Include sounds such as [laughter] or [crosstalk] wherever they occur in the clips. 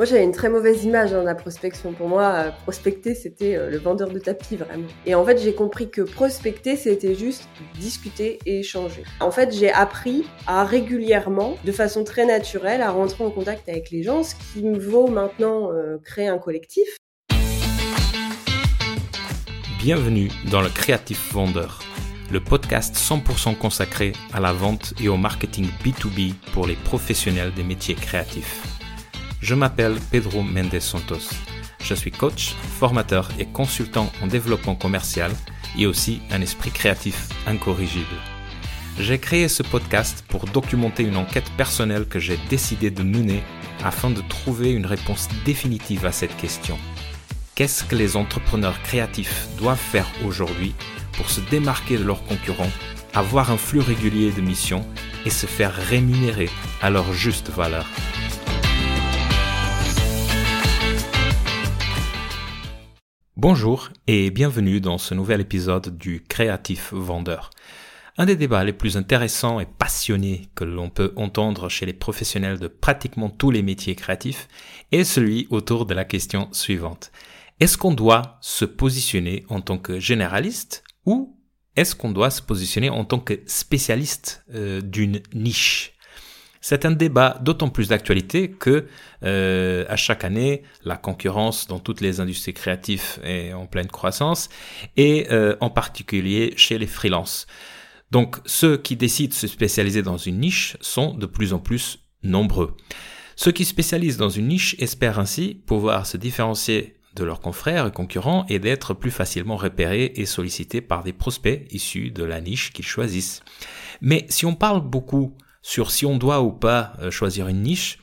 Moi, j'avais une très mauvaise image dans la prospection. Pour moi, euh, prospecter, c'était euh, le vendeur de tapis, vraiment. Et en fait, j'ai compris que prospecter, c'était juste discuter et échanger. En fait, j'ai appris à régulièrement, de façon très naturelle, à rentrer en contact avec les gens, ce qui me vaut maintenant euh, créer un collectif. Bienvenue dans le Créatif Vendeur, le podcast 100% consacré à la vente et au marketing B2B pour les professionnels des métiers créatifs. Je m'appelle Pedro Mendes Santos. Je suis coach, formateur et consultant en développement commercial et aussi un esprit créatif incorrigible. J'ai créé ce podcast pour documenter une enquête personnelle que j'ai décidé de mener afin de trouver une réponse définitive à cette question. Qu'est-ce que les entrepreneurs créatifs doivent faire aujourd'hui pour se démarquer de leurs concurrents, avoir un flux régulier de missions et se faire rémunérer à leur juste valeur? Bonjour et bienvenue dans ce nouvel épisode du Créatif Vendeur. Un des débats les plus intéressants et passionnés que l'on peut entendre chez les professionnels de pratiquement tous les métiers créatifs est celui autour de la question suivante. Est-ce qu'on doit se positionner en tant que généraliste ou est-ce qu'on doit se positionner en tant que spécialiste euh, d'une niche? C'est un débat d'autant plus d'actualité que euh, à chaque année, la concurrence dans toutes les industries créatives est en pleine croissance et euh, en particulier chez les freelances. Donc ceux qui décident de se spécialiser dans une niche sont de plus en plus nombreux. Ceux qui spécialisent dans une niche espèrent ainsi pouvoir se différencier de leurs confrères et concurrents et d'être plus facilement repérés et sollicités par des prospects issus de la niche qu'ils choisissent. Mais si on parle beaucoup sur si on doit ou pas euh, choisir une niche,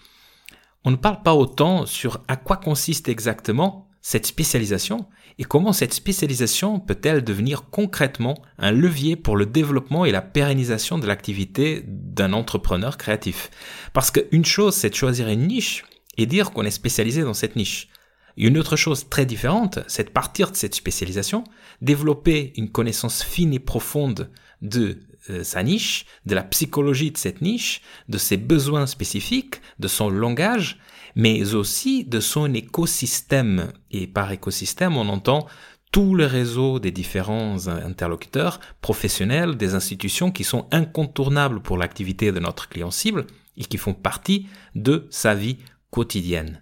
on ne parle pas autant sur à quoi consiste exactement cette spécialisation et comment cette spécialisation peut-elle devenir concrètement un levier pour le développement et la pérennisation de l'activité d'un entrepreneur créatif. Parce qu'une chose, c'est de choisir une niche et dire qu'on est spécialisé dans cette niche. une autre chose très différente, c'est de partir de cette spécialisation, développer une connaissance fine et profonde de euh, sa niche, de la psychologie de cette niche, de ses besoins spécifiques, de son langage, mais aussi de son écosystème. Et par écosystème, on entend tout le réseau des différents interlocuteurs professionnels, des institutions qui sont incontournables pour l'activité de notre client cible et qui font partie de sa vie quotidienne.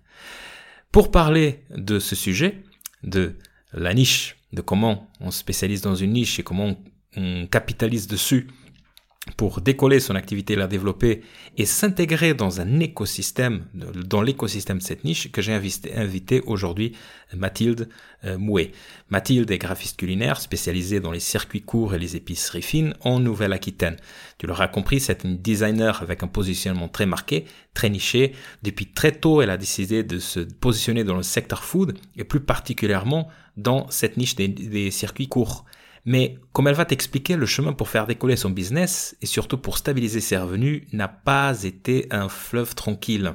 Pour parler de ce sujet, de la niche, de comment on se spécialise dans une niche et comment on capitalise dessus pour décoller son activité, la développer et s'intégrer dans un écosystème, dans l'écosystème de cette niche, que j'ai invité, invité aujourd'hui Mathilde euh, Mouet. Mathilde est graphiste culinaire spécialisée dans les circuits courts et les épiceries fines en Nouvelle-Aquitaine. Tu l'auras compris, c'est une designer avec un positionnement très marqué, très niché. Depuis très tôt, elle a décidé de se positionner dans le secteur food et plus particulièrement dans cette niche des circuits courts. Mais comme elle va t'expliquer, le chemin pour faire décoller son business et surtout pour stabiliser ses revenus n'a pas été un fleuve tranquille.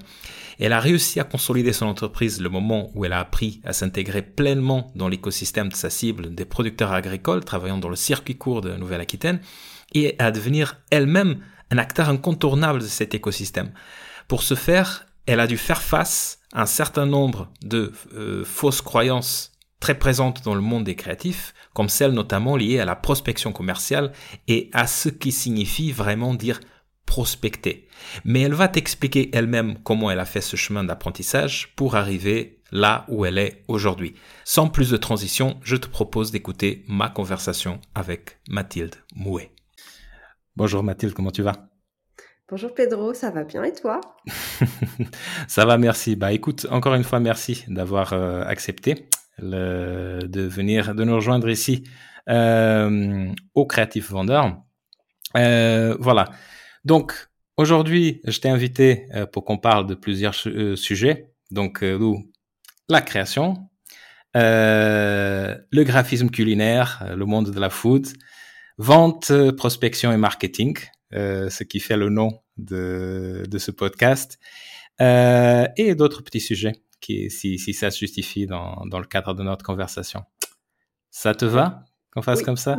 Elle a réussi à consolider son entreprise le moment où elle a appris à s'intégrer pleinement dans l'écosystème de sa cible des producteurs agricoles travaillant dans le circuit court de Nouvelle-Aquitaine et à devenir elle-même un acteur incontournable de cet écosystème. Pour ce faire, elle a dû faire face à un certain nombre de euh, fausses croyances très présentes dans le monde des créatifs, comme celles notamment liées à la prospection commerciale et à ce qui signifie vraiment dire prospecter. Mais elle va t'expliquer elle-même comment elle a fait ce chemin d'apprentissage pour arriver là où elle est aujourd'hui. Sans plus de transition, je te propose d'écouter ma conversation avec Mathilde Mouet. Bonjour Mathilde, comment tu vas? Bonjour Pedro, ça va bien et toi? [laughs] Ça va, merci. Bah écoute, encore une fois, merci d'avoir euh, accepté de venir, de nous rejoindre ici euh, au Créatif Vendeur. Euh, voilà. Donc aujourd'hui, je t'ai invité euh, pour qu'on parle de plusieurs sujets. Donc la création, le graphisme culinaire, le monde de la food, vente, prospection et marketing, ce qui fait le nom de, de ce podcast, et d'autres petits sujets qui, si, si ça se justifie dans, dans, le cadre de notre conversation. Ça te va qu'on fasse comme ça?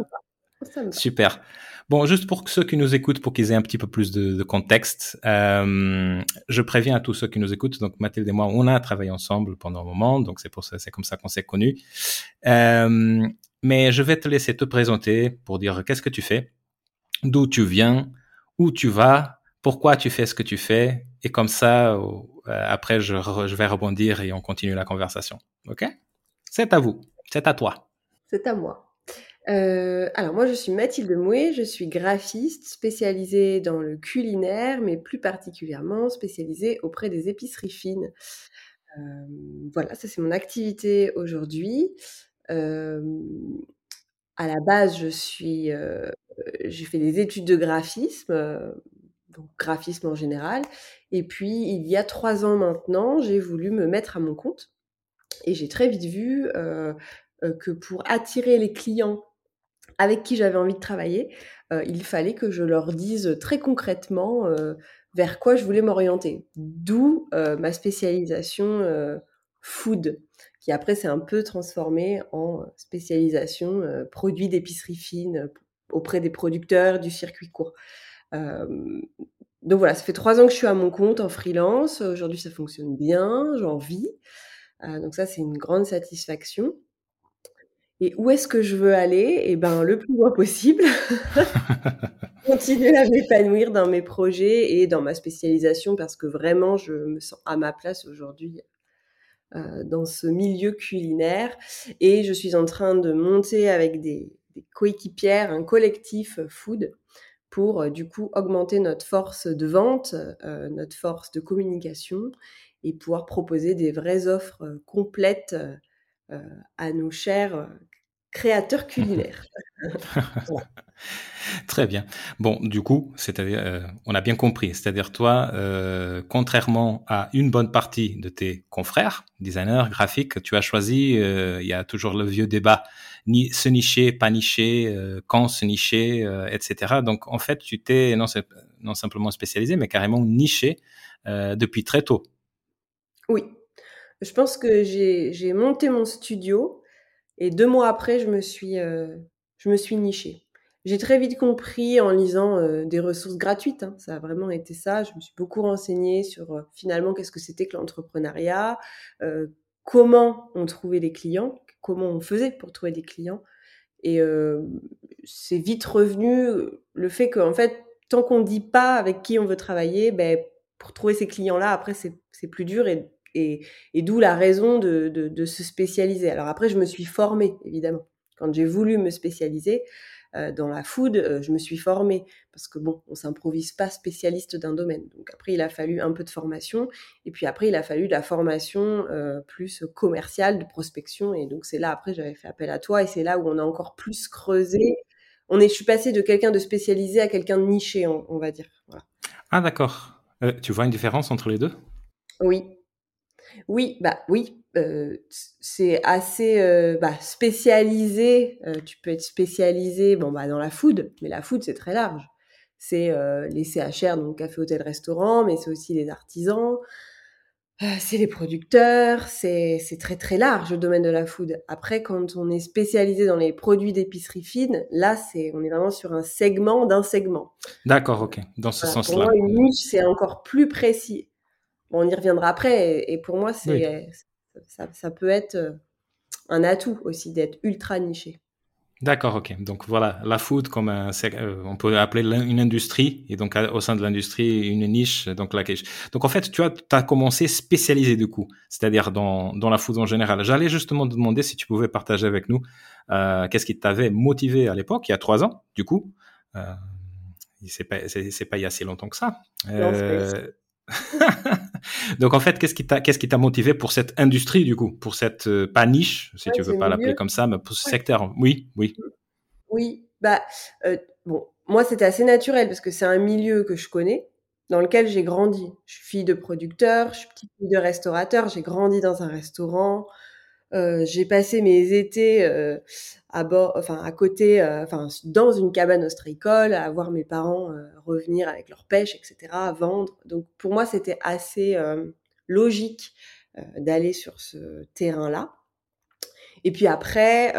Super. Bon, juste pour ceux qui nous écoutent, pour qu'ils aient un petit peu plus de, contexte, euh, je préviens à tous ceux qui nous écoutent. Donc Mathilde et moi, on a travaillé ensemble pendant un moment, donc c'est pour ça, c'est comme ça qu'on s'est connus. Euh, mais je vais te laisser te présenter pour dire qu'est-ce que tu fais, d'où tu viens, où tu vas, pourquoi tu fais ce que tu fais, et comme ça, après, je, vais rebondir et on continue la conversation. Ok? C'est à vous, c'est à toi. C'est à moi. Euh, alors moi je suis Mathilde Mouet, je suis graphiste spécialisée dans le culinaire, mais plus particulièrement spécialisée auprès des épiceries fines. Euh, voilà, ça c'est mon activité aujourd'hui. Euh, à la base, je suis, j'ai fait des études de graphisme, donc graphisme en général. Et puis il y a trois ans maintenant, j'ai voulu me mettre à mon compte. Et j'ai très vite vu que pour attirer les clients avec qui j'avais envie de travailler, euh, il fallait que je leur dise très concrètement euh, vers quoi je voulais m'orienter. D'où euh, ma spécialisation food, qui après s'est un peu transformée en spécialisation produits d'épicerie fine auprès des producteurs du circuit court. Donc voilà, ça fait trois ans que je suis à mon compte en freelance. Aujourd'hui, ça fonctionne bien, j'en vis. donc ça, c'est une grande satisfaction. Et où est-ce que je veux aller? Eh ben, le plus loin possible. [laughs] Continuer à m'épanouir dans mes projets et dans ma spécialisation parce que vraiment, je me sens à ma place aujourd'hui euh, dans ce milieu culinaire. Et je suis en train de monter avec des, coéquipières un collectif food pour euh, du coup augmenter notre force de vente, euh, notre force de communication et pouvoir proposer des vraies offres complètes à nos chers créateur culinaire. [laughs] Très bien. Bon, du coup, c'est-à-dire, euh, on a bien compris. C'est-à-dire, toi, euh, contrairement à une bonne partie de tes confrères, designers, graphiques, tu as choisi, euh, il y a toujours le vieux débat, ni se nicher, pas nicher, quand se nicher, etc. Donc, en fait, tu t'es non, non simplement spécialisé, mais carrément niché depuis très tôt. Oui. Je pense que j'ai monté mon studio et deux mois après, je me suis, euh, je me suis nichée. J'ai très vite compris en lisant euh, des ressources gratuites, hein. ça a vraiment été ça. Je me suis beaucoup renseignée sur euh, finalement qu'est-ce que c'était que l'entrepreneuriat, comment on trouvait des clients, comment on faisait pour trouver des clients. Et c'est vite revenu le fait qu'en fait, tant qu'on ne dit pas avec qui on veut travailler, ben, pour trouver ces clients-là, après, c'est plus dur et et, d'où la raison de, se spécialiser. Alors après, je me suis formée, évidemment. Quand j'ai voulu me spécialiser euh, dans la food, euh, je me suis formée. Parce que bon, on s'improvise pas spécialiste d'un domaine. Donc après, il a fallu un peu de formation. Et puis après, il a fallu de la formation euh, plus commerciale, de prospection. Et donc c'est là, après, j'avais fait appel à toi. Et c'est là où on a encore plus creusé. On est, je suis passée de quelqu'un de spécialisé à quelqu'un de niché, on, va dire. Ah d'accord. tu vois une différence entre les deux? Oui, oui, bah oui, euh, c'est assez euh, bah, spécialisé. Euh, tu peux être spécialisé bon, bah, dans la food, mais la food, c'est très large. C'est les CHR, donc café, hôtel, restaurant, mais c'est aussi les artisans, c'est les producteurs, c'est très très large le domaine de la food. Après, quand on est spécialisé dans les produits d'épicerie fine, là, c'est on est vraiment sur un segment d'un segment. D'accord, ok. Dans ce sens-là. Pour moi, une niche, c'est encore plus précis on y reviendra après. Et, pour moi, c'est ça, peut être euh, un atout aussi d'être ultra niché. D'accord, ok. Donc voilà, la food comme un, euh, on peut appeler une industrie et donc au sein de l'industrie une niche. Donc la Donc en fait, tu as, as commencé spécialisé du coup, c'est-à-dire dans, dans la food en général. J'allais justement te demander si tu pouvais partager avec nous euh, qu'est-ce qui t'avait motivé à l'époque, il y a trois ans, du coup. Euh, c'est pas, pas il y a si longtemps que ça. Euh, [laughs] Donc en fait, qu'est-ce qui t'a qu'est-ce qui t'a motivé pour cette industrie du coup, pour cette euh, pas niche, si tu veux pas l'appeler comme ça, mais pour ce secteur Oui, oui. Oui, bah euh, bon, moi c'était assez naturel parce que c'est un milieu que je connais, dans lequel j'ai grandi. Je suis fille de producteur, je suis petite fille de restaurateur, j'ai grandi dans un restaurant. Euh, j'ai passé mes étés euh, à bord, enfin à côté, euh, enfin dans une cabane ostréicole, à voir mes parents revenir avec leur pêche, etc., à vendre. Donc pour moi, c'était assez logique d'aller sur ce terrain-là. Et puis après,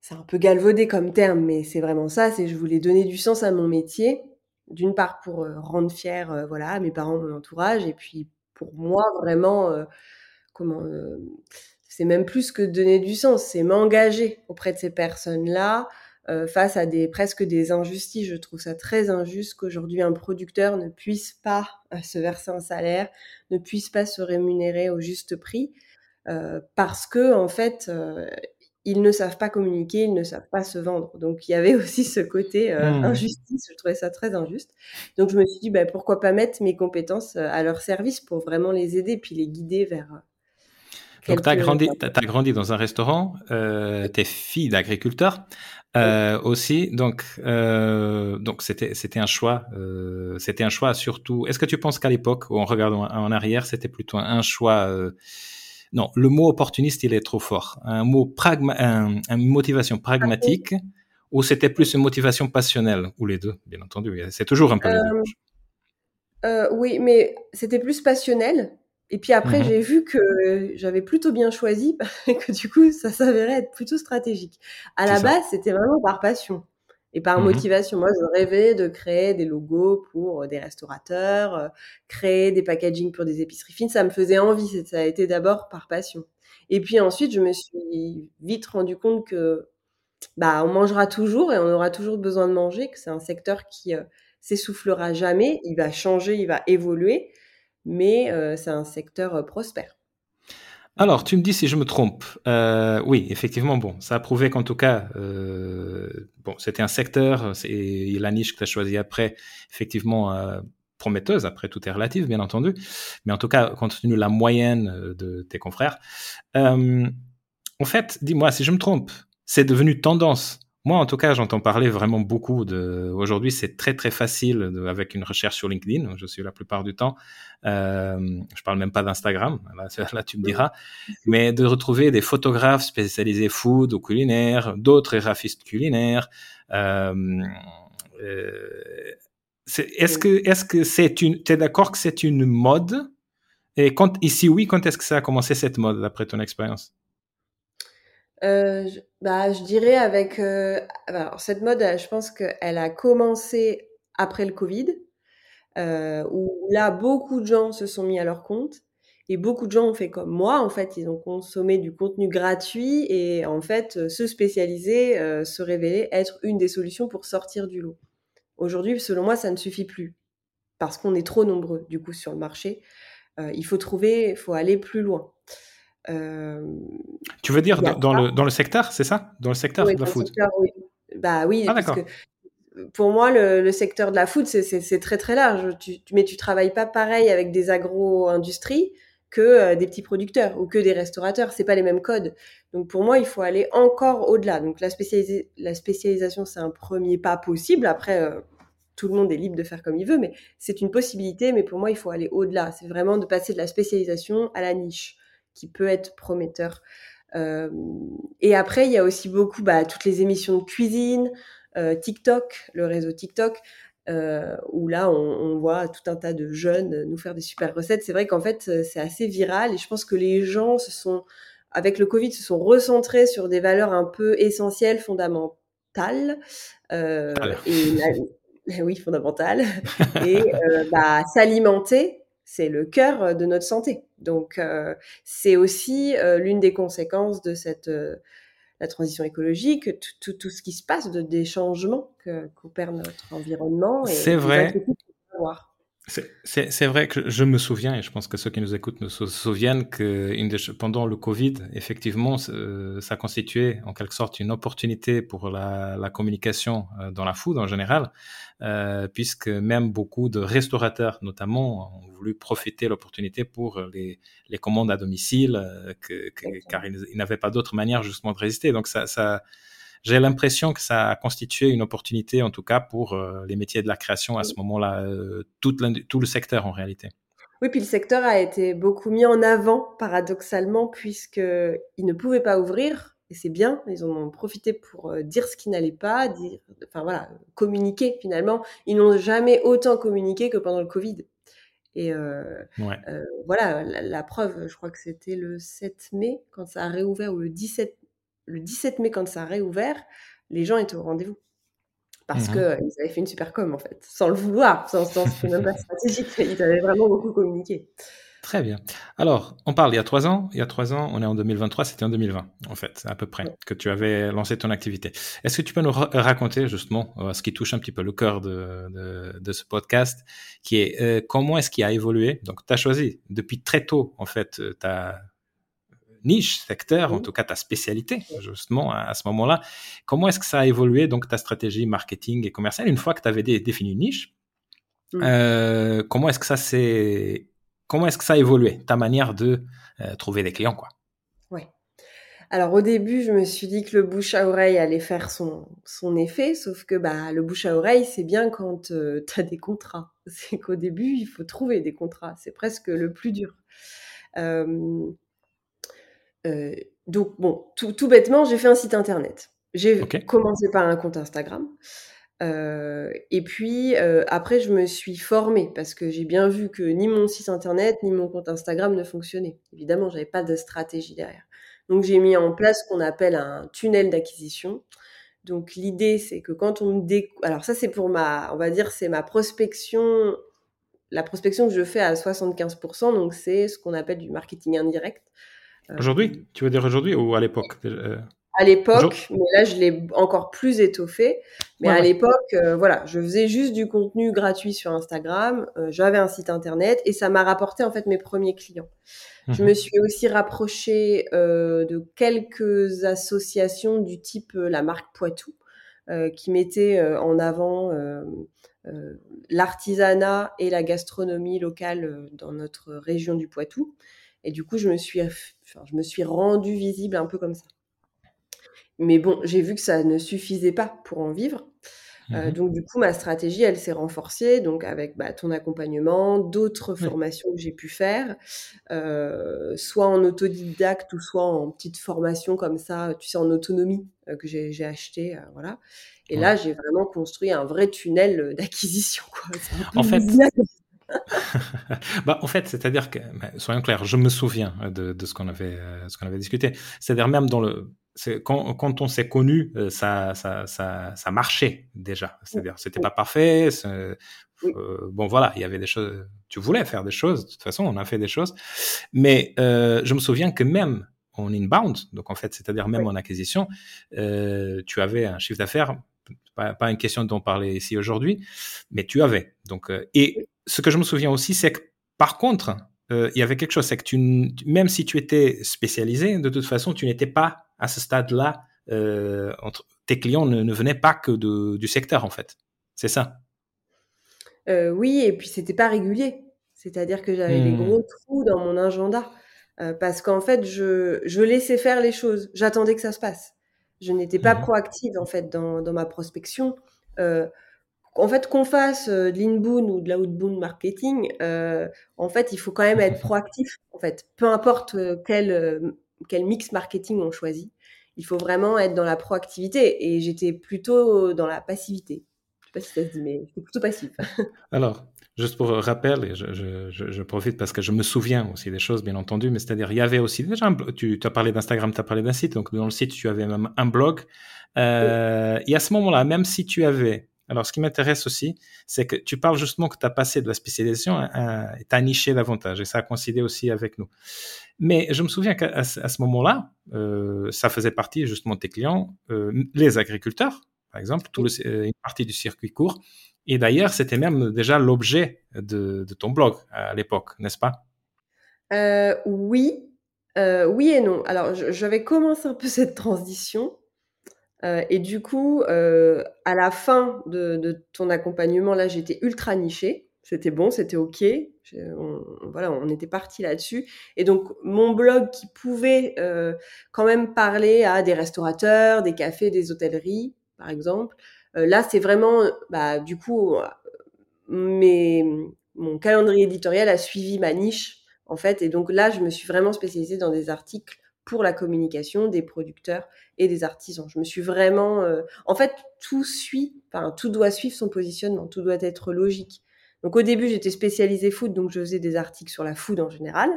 c'est un peu galvaudé comme terme, mais c'est vraiment ça, c'est je voulais donner du sens à mon métier, d'une part pour rendre fier voilà, mes parents, mon entourage, et puis pour moi vraiment, euh, comment, c'est même plus que donner du sens, c'est m'engager auprès de ces personnes-là, face à des presque des injustices. Je trouve ça très injuste qu'aujourd'hui un producteur ne puisse pas se verser un salaire, ne puisse pas se rémunérer au juste prix, parce que en fait ils ne savent pas communiquer, ils ne savent pas se vendre. Donc il y avait [laughs] aussi ce côté euh, mmh. injustice, je trouvais ça très injuste. Donc je me suis dit, bah, pourquoi pas mettre mes compétences euh, à leur service pour vraiment les aider, puis les guider vers... Euh, donc tu as grandi, as, grandi dans un restaurant, euh, tu es fille d'agriculteur aussi, donc donc c'était c'était un choix, c'était un choix surtout. Est-ce que tu penses qu'à l'époque, en regardant en arrière, c'était plutôt un choix non, le mot opportuniste, il est trop fort. Un mot pragma, une motivation pragmatique, ou c'était plus une motivation passionnelle, ou les deux, bien entendu. C'est toujours un peu les deux. Euh, euh, oui, mais c'était plus passionnel. Et puis après, mhm. j'ai vu que j'avais plutôt bien choisi, [laughs] que du coup, ça s'avérait être plutôt stratégique. À la base, c'était vraiment par passion et par mmh motivation. Moi, je rêvais de créer des logos pour euh, des restaurateurs, euh, créer des packaging pour des épiceries fines. Ça me faisait envie. Ça a été d'abord par passion. Et puis ensuite, je me suis vite rendu compte que bah, on mangera toujours et on aura toujours besoin de manger, que c'est un secteur qui euh, s'essoufflera jamais. Il va changer, il va évoluer, mais c'est un secteur prospère. Alors, tu me dis si je me trompe. Euh, oui, effectivement, bon, ça a prouvé qu'en tout cas, euh, bon, c'était un secteur, et la niche que tu as choisie après, effectivement, euh, prometteuse, après tout est relatif, bien entendu, mais en tout cas, compte tenu de la moyenne de tes confrères. en fait, dis-moi si je me trompe, c'est devenu tendance moi, en tout cas, j'entends parler vraiment beaucoup de. Aujourd'hui, c'est très très facile avec une recherche sur LinkedIn. Je suis la plupart du temps. Euh, je parle même pas d'Instagram. Là, tu me diras. Mais de retrouver des photographes spécialisés food ou culinaire, d'autres graphistes culinaires. Euh, euh, est-ce que est-ce que c'est une. es d'accord que c'est une mode? Et quand ici oui, quand est-ce que ça a commencé cette mode d'après ton expérience? Euh, je, bah, je dirais avec euh, alors cette mode, je pense qu'elle a commencé après le Covid, euh, où là beaucoup de gens se sont mis à leur compte et beaucoup de gens ont fait comme moi. En fait, ils ont consommé du contenu gratuit et en fait se spécialiser, se révéler être une des solutions pour sortir du lot. Aujourd'hui, selon moi, ça ne suffit plus parce qu'on est trop nombreux du coup sur le marché. Il faut trouver, il faut aller plus loin. Euh, tu veux dire dans, le, dans le secteur, c'est ça? Dans le secteur de la food oui. Bah oui, ah, parce que pour moi, le, secteur de la food, c'est très très large. Tu, mais tu travailles pas pareil avec des agro-industries que euh, des petits producteurs ou que des restaurateurs. C'est pas les mêmes codes. Donc pour moi, il faut aller encore au-delà. Donc la, la spécialisation, c'est un premier pas possible. Après, euh, tout le monde est libre de faire comme il veut, mais c'est une possibilité. Mais pour moi, il faut aller au-delà. C'est vraiment de passer de la spécialisation à la niche qui peut être prometteur. Euh, et après, il y a aussi beaucoup bah, toutes les émissions de cuisine, euh, TikTok, le réseau TikTok, euh, où là, on, voit tout un tas de jeunes nous faire des super recettes. C'est vrai qu'en fait, c'est assez viral et je pense que les gens se sont, avec le Covid, se sont recentrés sur des valeurs un peu essentielles, fondamentales. et [laughs] oui, fondamentales. et bah, s'alimenter c'est le cœur de notre santé. Donc, c'est aussi l'une des conséquences de cette la transition écologique, tout, tout, ce qui se passe, de, des changements qu'opère notre environnement. C'est vrai. C'est vrai que je me souviens, et je pense que ceux qui nous écoutent me souviennent que pendant le Covid, effectivement, ça constituait en quelque sorte une opportunité pour la, la communication dans la food en général, euh, puisque même beaucoup de restaurateurs, notamment, ont voulu profiter de l'opportunité pour les, les, commandes à domicile, euh, que, car ils, n'avaient pas d'autre manière justement de résister. Donc ça, ça j'ai l'impression que ça a constitué une opportunité, en tout cas pour euh, les métiers de la création à ce moment-là, euh, tout, tout le secteur en réalité. Oui, puis le secteur a été beaucoup mis en avant, paradoxalement, puisqu'il ne pouvait pas ouvrir et c'est bien, ils en ont profité pour euh, dire ce qui n'allait pas, dire, enfin voilà, communiquer finalement. Ils n'ont jamais autant communiqué que pendant le Covid. Et euh, euh, voilà, la, preuve, je crois que c'était le 7 mai, quand ça a réouvert, ou le 17, le 17 mai, quand ça a réouvert, les gens étaient au rendez-vous. Parce mmh qu'ils avaient fait une super com, en fait, sans le vouloir, sans, sans même pas stratégique. [laughs] Ils avaient vraiment beaucoup communiqué. Très bien. Alors, on parle il y a trois ans. Il y a trois ans, on est en 2023, c'était en 2020, en fait, à peu près, que tu avais lancé ton activité. Est-ce que tu peux nous raconter justement euh, ce qui touche un petit peu le cœur de, de, ce podcast, qui est euh, comment est-ce qu'il a évolué? Donc, tu as choisi depuis très tôt, en fait, euh, ta niche, secteur, en tout cas ta spécialité, justement, à, ce moment-là. Comment est-ce que ça a évolué, donc, ta stratégie marketing et commerciale, une fois que tu avais défini une niche? Comment est-ce que ça s'est comment est-ce que ça a évolué, ta manière de euh, trouver des clients quoi? Oui. Alors au début, je me suis dit que le bouche à oreille allait faire son, son effet, sauf que bah, le bouche à oreille, c'est bien quand euh, [laughs] tu as des contrats. C'est qu'au début, il faut trouver des contrats. C'est presque le plus dur. Euh, donc bon, tout, bêtement, j'ai fait un site internet. J'ai commencé par un compte Instagram. Euh, et puis euh, après, je me suis formée parce que j'ai bien vu que ni mon site internet ni mon compte Instagram ne fonctionnaient. Évidemment, j'avais pas de stratégie derrière. Donc j'ai mis en place ce qu'on appelle un tunnel d'acquisition. Donc l'idée, c'est que quand on me dé... alors ça c'est pour ma, on va dire, c'est ma prospection, la prospection que je fais à 75%. Donc c'est ce qu'on appelle du marketing indirect. Euh, aujourd'hui, tu veux dire aujourd'hui ou à l'époque à l'époque, mais là je l'ai encore plus étoffé. Mais à l'époque, euh, voilà, je faisais juste du contenu gratuit sur Instagram. Euh, j'avais un site internet et ça m'a rapporté en fait mes premiers clients. Je mhm. me suis aussi rapprochée euh, de quelques associations du type la marque Poitou, qui mettaient en avant l'artisanat et la gastronomie locale dans notre région du Poitou. Et du coup, je me suis, enfin, je me suis rendue visible un peu comme ça. Mais bon, j'ai vu que ça ne suffisait pas pour en vivre. Euh, mmh donc du coup, ma stratégie, elle s'est renforcée, donc avec bah, ton accompagnement, d'autres formations que j'ai pu faire, euh, soit en autodidacte ou soit en petite formation comme ça, tu sais, en autonomie euh, que j'ai acheté, voilà. Et là, j'ai vraiment construit un vrai tunnel [laughs] d'acquisition. En fait, [laughs] bah, en fait, c'est-à-dire que, soyons clairs, je me souviens de, de ce qu'on avait, ce qu'on avait discuté. C'est-à-dire même dans le, quand, quand, on s'est connu, euh, ça, ça, ça, ça, marchait déjà. C'est-à-dire, c'était pas parfait. Euh, bon, voilà, il y avait des choses. Tu voulais faire des choses. De toute façon, on a fait des choses. Mais euh, je me souviens que même en inbound, donc en fait, c'est-à-dire même en acquisition, euh, tu avais un chiffre d'affaires. Pas, pas, une question dont on parlait ici aujourd'hui, mais tu avais. Donc, euh, et ce que je me souviens aussi, c'est que par contre, il y avait quelque chose, c'est que tu, même si tu étais spécialisé, de toute façon, tu n'étais pas à ce stade-là, euh, tes clients ne, venaient pas que du secteur, en fait. C'est ça euh, Oui, et puis c'était pas régulier. C'est-à-dire que j'avais des hmm. gros trous dans mon agenda. Euh, parce qu'en fait, je, je, laissais faire les choses. J'attendais que ça se passe. Je n'étais pas hmm. proactive, en fait, dans, dans ma prospection. En fait, qu'on fasse de l'inbound ou de l'outbound marketing, en fait, il faut quand même être proactif. En fait, peu importe quel quel mix marketing on choisit. Il faut vraiment être dans la proactivité et j'étais plutôt dans la passivité. Je sais pas si ça se dit, mais j'étais plutôt passif. [laughs] Alors, juste pour rappel, et je, profite parce que je me souviens aussi des choses, bien entendu, mais c'est-à-dire, il y avait aussi déjà, tu as parlé d'Instagram, tu as parlé d'un site, donc dans le site, tu avais même un blog. Euh, et à ce moment-là, même si tu avais alors, ce qui m'intéresse aussi, c'est que tu parles justement que tu as passé de la spécialisation tu as niché davantage, et ça a coïncidé aussi avec nous. Mais je me souviens qu'à ce moment-là, euh, ça faisait partie justement de tes clients, euh, les agriculteurs, par exemple, tout euh, une partie du circuit court. Et d'ailleurs, c'était même déjà l'objet de, ton blog à l'époque, n'est-ce pas? Oui, oui et non. Alors, j'avais commencé un peu cette transition. Et du coup, à la fin de, ton accompagnement, là, j'étais ultra nichée c'était bon, c'était ok. Voilà, on était parti là-dessus. Et donc mon blog qui pouvait euh, quand même parler à des restaurateurs, des cafés, des hôtelleries, par exemple. Euh, là, c'est vraiment, bah, du coup, mes, mon calendrier éditorial a suivi ma niche en fait. Et donc là, je me suis vraiment spécialisée dans des articles pour la communication des producteurs et des artisans. Je me suis vraiment, euh, en fait, tout suit, enfin, tout doit suivre son positionnement, tout doit être logique. Donc au début, j'étais spécialisée food, donc je faisais des articles sur la food en général.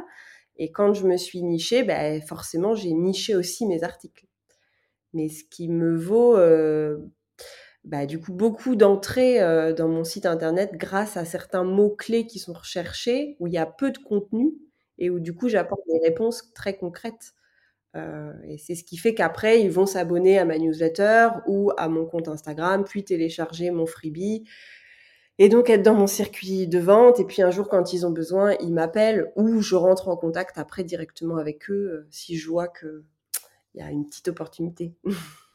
Et quand je me suis nichée, ben, forcément, j'ai niché aussi mes articles. mais ce qui me vaut bah, du coup beaucoup d'entrées dans mon site internet grâce à certains mots-clés qui sont recherchés, où il y a peu de contenu et où du coup j'apporte des réponses très concrètes. Et c'est ce qui fait qu'après, ils vont s'abonner à ma newsletter ou à mon compte Instagram, puis télécharger mon freebie. Et donc être dans mon circuit de vente. Et puis un jour, quand ils ont besoin, ils m'appellent ou je rentre en contact après directement avec eux si je vois qu'il y a une petite opportunité. [laughs]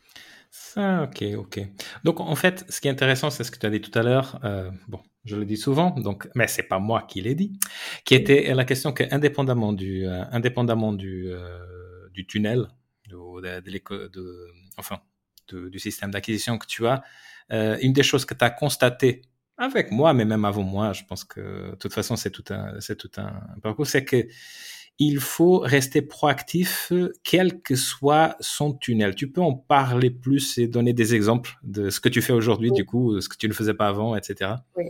Ça, ok, ok. Donc en fait, ce qui est intéressant, c'est ce que tu as dit tout à l'heure. Euh, bon, je le dis souvent, donc, mais c'est pas moi qui l'ai dit. Qui était la question que, indépendamment du, euh, indépendamment du, euh, du tunnel, de, de, de enfin, du système d'acquisition que tu as, une des choses que tu as constaté avec moi, mais même avant moi, je pense que de toute façon, c'est tout un, c'est tout un parcours, c'est que il faut rester proactif, quel que soit son tunnel. Tu peux en parler plus et donner des exemples de ce que tu fais aujourd'hui, du coup, ce que tu ne faisais pas avant, etc. Oui.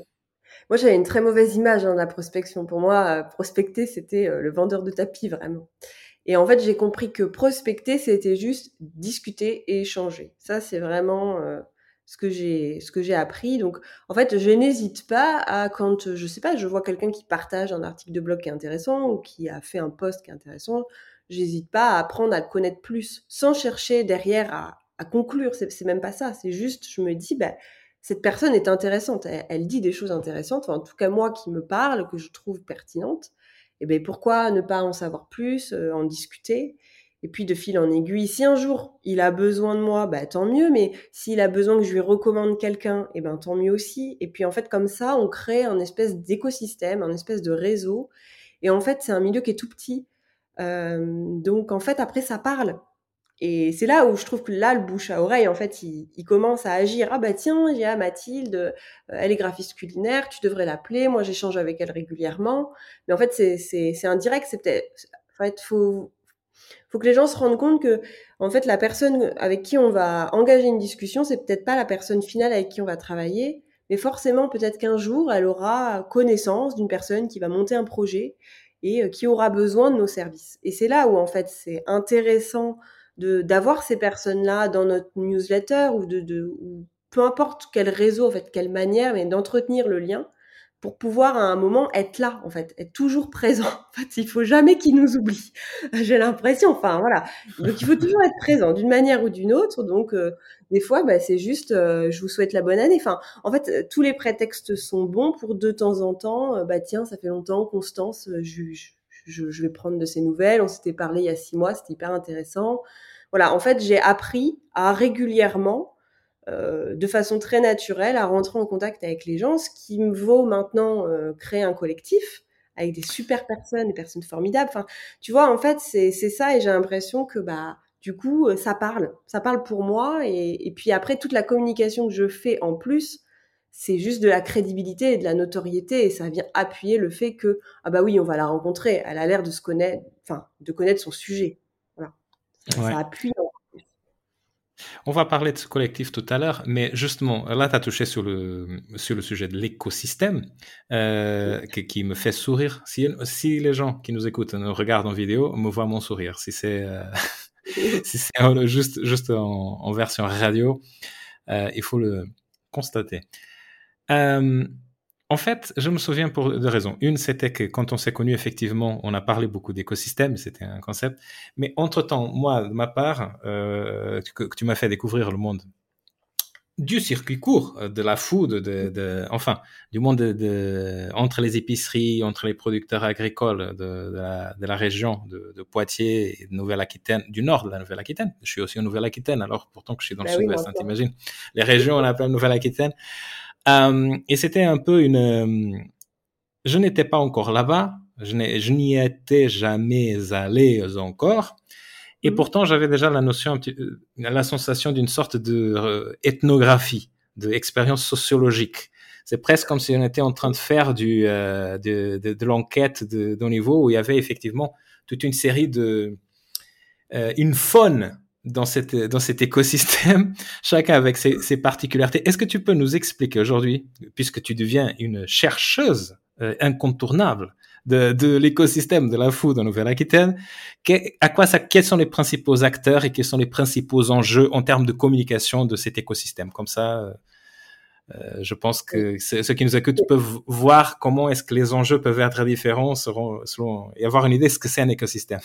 Moi, j'avais une très mauvaise image hein, de la prospection. Pour moi, euh, prospecter, c'était euh, le vendeur de tapis, vraiment. Et en fait, j'ai compris que prospecter, c'était juste discuter et échanger. Ça, c'est vraiment euh, ce que j'ai ce que j'ai appris. Donc en fait, je n'hésite pas à quand je sais pas, je vois quelqu'un qui partage un article de blog qui est intéressant ou qui a fait un post qui est intéressant, j'hésite pas à apprendre à le connaître plus sans chercher derrière à, conclure, c'est même pas ça, c'est juste je me dis bah cette personne est intéressante, elle, dit des choses intéressantes, en tout cas moi qui me parle, que je trouve pertinente, et ben pourquoi ne pas en savoir plus, euh, en discuter? Et puis de fil en aiguille, si un jour il a besoin de moi, bah tant mieux. Mais s'il a besoin que je lui recommande quelqu'un, eh ben tant mieux aussi. Et puis en fait comme ça, on crée un espèce d'écosystème, un espèce de réseau. Et en fait c'est un milieu qui est tout petit. Donc en fait après ça parle. Et c'est là où je trouve que là, le bouche à oreille, en fait, il, commence à agir. Ah bah tiens, il y a Mathilde, euh, elle est graphiste culinaire, tu devrais l'appeler. Moi, j'échange avec elle régulièrement. Mais en fait, c'est indirect. C'est peut-être, en fait, faut faut que les gens se rendent compte que, en fait, la personne avec qui on va engager une discussion, c'est peut-être pas la personne finale avec qui on va travailler, mais forcément, peut-être qu'un jour, elle aura connaissance d'une personne qui va monter un projet et euh, qui aura besoin de nos services. Et c'est là où, en fait, c'est intéressant d'avoir ces personnes-là dans notre newsletter ou de, de ou peu importe quel réseau, en fait, quelle manière, mais d'entretenir le lien pour pouvoir à un moment être là, en fait, être toujours présent. [laughs] En fait, il faut jamais qu'il nous oublie. [laughs] J'ai l'impression, enfin voilà. Donc il faut toujours être présent d'une manière ou d'une autre. Donc euh, des fois, bah, c'est juste, euh, je vous souhaite la bonne année. Enfin, en fait, euh, tous les prétextes sont bons pour de temps en temps. bah tiens, ça fait longtemps, Constance, je, je, vais prendre de ses nouvelles. On s'était parlé il y a six mois, c'était hyper intéressant. Voilà, en fait, j'ai appris à régulièrement euh, de façon très naturelle à rentrer en contact avec les gens, ce qui me vaut maintenant euh, créer un collectif avec des super personnes, des personnes formidables. Enfin, tu vois, en fait, c'est ça et j'ai l'impression que bah du coup, euh, ça parle, ça parle pour moi et, puis après toute la communication que je fais en plus, c'est juste de la crédibilité et de la notoriété et ça vient appuyer le fait que ah bah oui, on va la rencontrer, elle a l'air de se connaître, enfin de connaître son sujet. Voilà, ça, appuie on va parler de ce collectif tout à l'heure, mais justement, là, tu as touché sur le, sur le sujet de l'écosystème euh, qui, me fait sourire. Si, si les gens qui nous écoutent nous regardent en vidéo, me voient mon sourire. Si c'est euh, [laughs] si juste, juste en, version radio, euh, il faut le constater. En fait, je me souviens pour deux raisons. Une, c'était que quand on s'est connu, effectivement, on a parlé beaucoup d'écosystème, c'était un concept. Mais entre-temps, moi, de ma part, euh, que, tu m'as fait découvrir le monde du circuit court, euh, de la food, de, de enfin, du monde de, entre les épiceries, entre les producteurs agricoles de, la, de la, région de, Poitiers et de Nouvelle-Aquitaine, du nord de la Nouvelle-Aquitaine. Je suis aussi en Nouvelle-Aquitaine, alors pourtant que je suis dans le ben sud-ouest, hein, t'imagines. Les régions, on appelle Nouvelle-Aquitaine. Euh, et c'était un peu une... Euh, je n'étais pas encore là-bas, je n'y étais jamais allé encore. Et mmh. pourtant, j'avais déjà la notion, euh, la sensation d'une sorte de ethnographie, de expérience sociologique. C'est presque comme si on était en train de faire du, de, de, de l'enquête de, de niveau où il y avait effectivement toute une série de, une faune dans, cette, dans cet écosystème, [laughs] chacun avec ses, ses particularités. Est-ce que tu peux nous expliquer aujourd'hui, puisque tu deviens une chercheuse euh, incontournable de, de l'écosystème de la food en Nouvelle-Aquitaine. À quoi ça, quels sont les principaux acteurs et quels sont les principaux enjeux en termes de communication de cet écosystème? Comme ça, euh, euh je pense que ceux qui nous écoutent peuvent voir comment est-ce que les enjeux peuvent être différents selon, selon, et avoir une idée de ce que c'est un écosystème.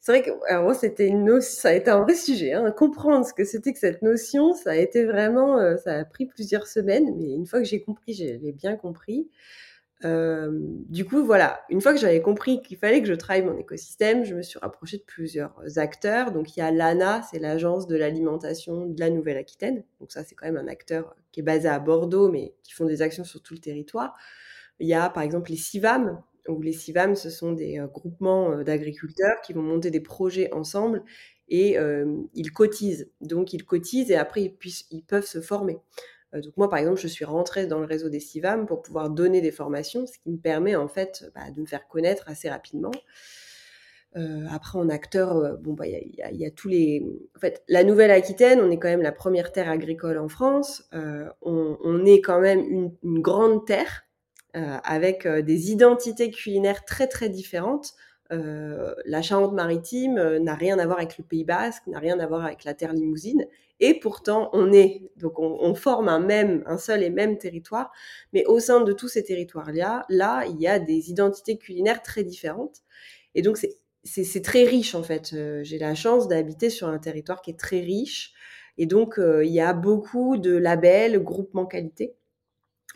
C'est vrai que alors c'était une ça a été un vrai sujet. Hein. Comprendre ce que c'était que cette notion, ça a été vraiment, euh, ça a pris plusieurs semaines, mais une fois que j'ai compris, j'ai bien compris. Euh, du coup, voilà, une fois que j'avais compris qu'il fallait que je travaille mon écosystème, je me suis rapprochée de plusieurs acteurs. Donc, il y a l'ANA, c'est l'agence de l'alimentation de la Nouvelle-Aquitaine. Donc, ça, c'est quand même un acteur qui est basé à Bordeaux, mais qui font des actions sur tout le territoire. Il y a, par exemple, les CIVAM, où les CIVAM, ce sont des euh, groupements euh, d'agriculteurs qui vont monter des projets ensemble et ils cotisent. Donc, ils cotisent et après, ils, puissent, ils peuvent se former. Euh, donc moi, par exemple, je suis rentrée dans le réseau des CIVAM pour pouvoir donner des formations, ce qui me permet en fait bah, de me faire connaître assez rapidement. Euh, après, en acteur, euh, bon, bah, il y, a, tous les. En fait, la Nouvelle-Aquitaine, on est quand même la première terre agricole en France. on, est quand même une grande terre avec des identités culinaires très très différentes. la Charente-Maritime n'a rien à voir avec le Pays Basque, n'a rien à voir avec la terre limousine. Et pourtant, on est, donc on, forme un même, un seul et même territoire. Mais au sein de tous ces territoires-là, là, il y a des identités culinaires très différentes. Et donc, c'est très riche, en fait. Euh, j'ai la chance d'habiter sur un territoire qui est très riche. Et donc, euh, il y a beaucoup de labels, groupements qualité,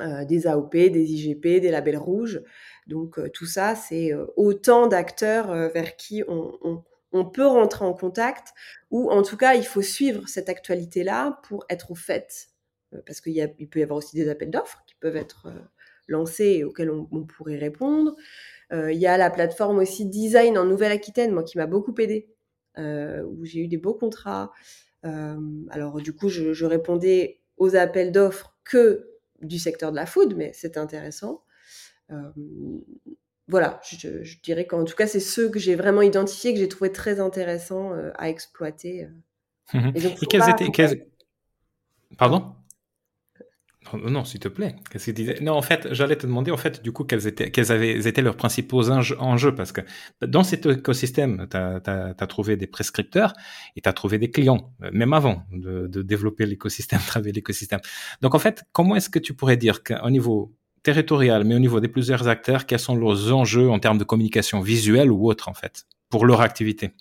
euh, des AOP, des IGP, des labels rouges. Donc, tout ça, c'est autant d'acteurs vers qui on, peut rentrer en contact, ou en tout cas, il faut suivre cette actualité-là pour être au fait, euh, parce qu'il il peut y avoir aussi des appels d'offres qui peuvent être euh, lancés et auxquels on, pourrait répondre. Euh, il y a la plateforme aussi Design en Nouvelle-Aquitaine, moi qui m'a beaucoup aidé, où j'ai eu des beaux contrats. alors du coup, je répondais aux appels d'offres que du secteur de la food, mais c'était intéressant voilà, je, dirais qu'en tout cas, c'est ceux que j'ai vraiment identifiés, que j'ai trouvé très intéressants euh, à exploiter. Euh. Mmh et, donc, quels étaient. Pardon? Non, non s'il te plaît. Qu'est-ce Non, en fait, j'allais te demander, en fait, du coup, quels étaient, quels avaient, étaient leurs principaux enjeux, parce que dans cet écosystème, tu as, trouvé des prescripteurs et tu as trouvé des clients, euh, même avant de, de développer l'écosystème, [laughs] travailler l'écosystème. Donc, en fait, comment est-ce que tu pourrais dire qu'au niveau territorial, mais au niveau des plusieurs acteurs, quels sont leurs enjeux en termes de communication visuelle ou autre, en fait, pour leur activité?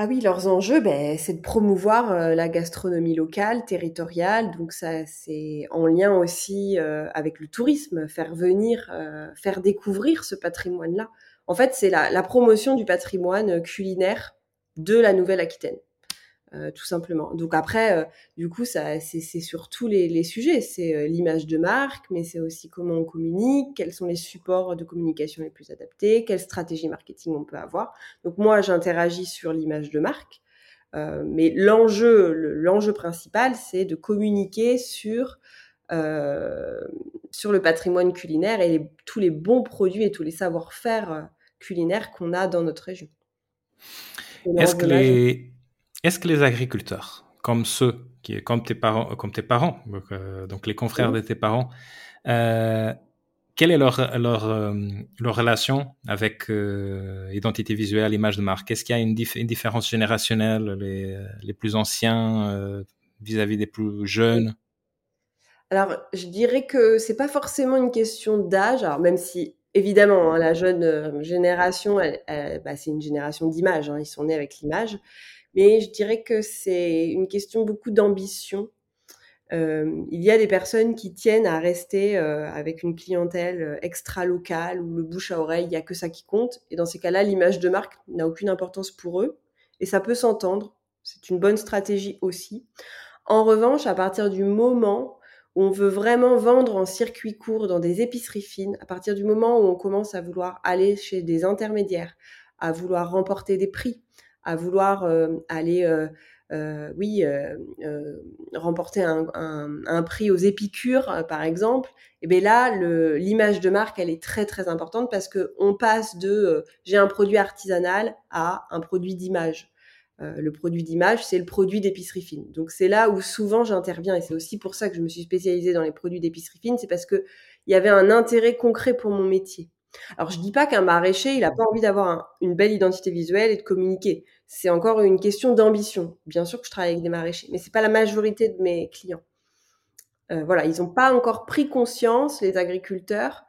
Ah oui, leurs enjeux, ben, c'est de promouvoir euh, la gastronomie locale, territoriale. Donc ça, c'est en lien aussi euh, avec le tourisme, faire venir, euh, faire découvrir ce patrimoine-là. En fait, c'est la, la, promotion du patrimoine culinaire de la Nouvelle-Aquitaine. Euh, tout simplement. Donc après, euh, du coup, ça, c'est, sur tous les, sujets. C'est euh, l'image de marque, mais c'est aussi comment on communique, quels sont les supports de communication les plus adaptés, quelle stratégie marketing on peut avoir. Donc moi, j'interagis sur l'image de marque, mais l'enjeu, l'enjeu principal, c'est de communiquer sur sur le patrimoine culinaire et tous les bons produits et tous les savoir-faire culinaires qu'on a dans notre région. Est-ce que les est-ce que les agriculteurs, comme ceux qui, comme tes parents, comme tes parents, donc, euh, les confrères de tes parents, euh, quelle est leur, leur, euh, leur relation avec identité visuelle, image de marque? Est-ce qu'il y a une, différence générationnelle, les, les plus anciens vis-à-vis des plus jeunes? Alors, je dirais que c'est pas forcément une question d'âge, même si évidemment hein, la jeune génération, bah, c'est une génération d'image, hein, ils sont nés avec l'image. Mais je dirais que c'est une question beaucoup d'ambition. Euh, il y a des personnes qui tiennent à rester euh, avec une clientèle euh, extra locale ou le bouche à oreille, il n'y a que ça qui compte. Et dans ces cas-là, l'image de marque n'a aucune importance pour eux. Et ça peut s'entendre. C'est une bonne stratégie aussi. En revanche, à partir du moment où on veut vraiment vendre en circuit court dans des épiceries fines, à partir du moment où on commence à vouloir aller chez des intermédiaires, à vouloir remporter des prix, à vouloir euh, aller, euh, euh, oui, remporter un, prix aux épicures, par exemple, et bien là, l'image de marque, elle est très très importante parce que on passe de j'ai un produit artisanal à un produit d'image. le produit d'image, c'est le produit d'épicerie fine. Donc c'est là où souvent j'interviens et c'est aussi pour ça que je me suis spécialisée dans les produits d'épicerie fine, c'est parce que il y avait un intérêt concret pour mon métier. Alors je dis pas qu'un maraîcher, il a pas envie d'avoir une belle identité visuelle et de communiquer. C'est encore une question d'ambition. Bien sûr que je travaille avec des maraîchers, mais c'est pas la majorité de mes clients. Euh, voilà, ils n'ont pas encore pris conscience, les agriculteurs,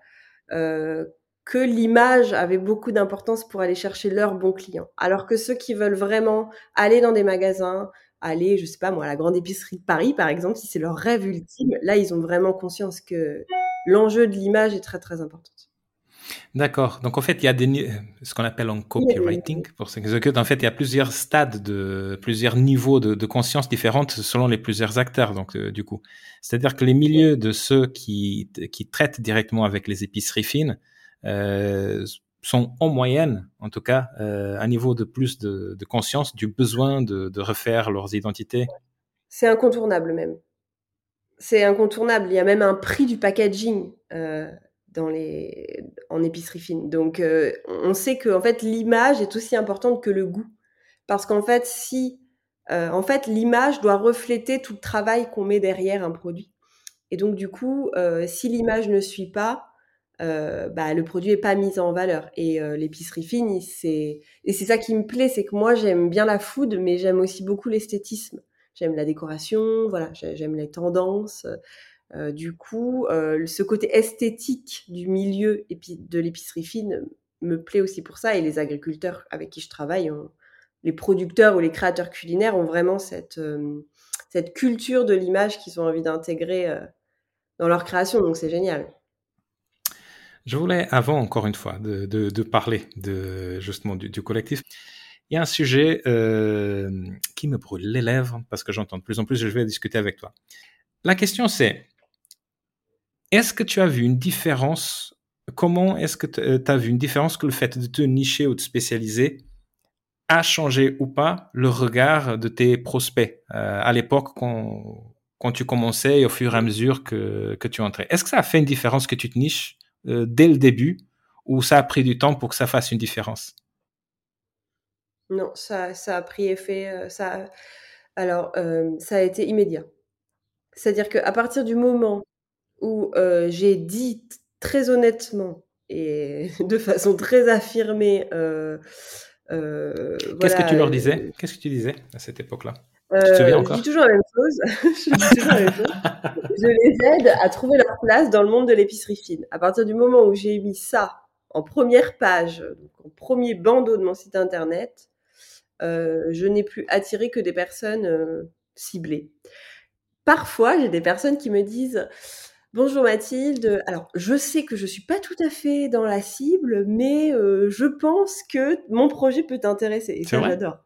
euh, que l'image avait beaucoup d'importance pour aller chercher leurs bons clients. Alors que ceux qui veulent vraiment aller dans des magasins, aller, je sais pas moi, à la grande épicerie de Paris, par exemple, si c'est leur rêve ultime, là, ils ont vraiment conscience que l'enjeu de l'image est très, très important. D'accord. Donc en fait, il y a des, ce qu'on appelle en copywriting pour s'exécuter. En fait, il y a plusieurs stades de plusieurs niveaux de, conscience différentes selon les plusieurs acteurs. Donc euh, du coup, c'est-à-dire que les milieux de ceux qui qui traitent directement avec les épiceries fines euh, sont en moyenne, en tout cas, euh, un niveau de plus de, conscience du besoin de, de refaire leurs identités. C'est incontournable même. C'est incontournable. Il y a même un prix du packaging. Euh, dans les, en épicerie fine. Donc, euh, on sait que en fait, l'image est aussi importante que le goût. Parce qu'en fait, si, euh, en fait, l'image doit refléter tout le travail qu'on met derrière un produit. Et donc, du coup, euh, si l'image ne suit pas, bah, le produit est pas mis en valeur. Et l'épicerie fine, c'est et c'est ça qui me plaît, c'est que moi, j'aime bien la food, mais j'aime aussi beaucoup l'esthétisme. J'aime la décoration, voilà, j'aime les tendances. Euh, du coup, euh, ce côté esthétique du milieu de l'épicerie fine me plaît aussi pour ça. Et les agriculteurs avec qui je travaille, les producteurs ou les créateurs culinaires ont vraiment cette, euh, culture de l'image qu'ils ont envie d'intégrer dans leur création. Donc c'est génial. Je voulais, avant encore une fois, de, parler de, justement du, du, collectif. Il y a un sujet qui me brûle les lèvres parce que j'entends de plus en plus, je vais discuter avec toi. La question c'est, est-ce que tu as vu une différence Comment est-ce que tu euh, as vu une différence que le fait de te nicher ou de spécialiser a changé ou pas le regard de tes prospects euh, à l'époque quand, quand, tu commençais et au fur et à mesure que, que tu entrais? Est-ce que ça a fait une différence que tu te niches euh, dès le début ou ça a pris du temps pour que ça fasse une différence? Non, ça, ça, a pris effet. ça, alors, ça a été immédiat. C'est-à-dire qu'à partir du moment où j'ai dit très honnêtement et [laughs] de façon très affirmée. Qu'est-ce que tu leur disais Qu'est-ce que tu disais à cette époque-là? Tu te souviens encore? [laughs] Je dis toujours la même chose. je dis toujours la même chose. Je les aide à trouver leur place dans le monde de l'épicerie fine. À partir du moment où j'ai mis ça en première page, donc en premier bandeau de mon site internet, je n'ai plus attiré que des personnes ciblées. Parfois, j'ai des personnes qui me disent Bonjour Mathilde. Alors, je sais que je suis pas tout à fait dans la cible, mais euh, je pense que mon projet peut t'intéresser. Et ça, j'adore.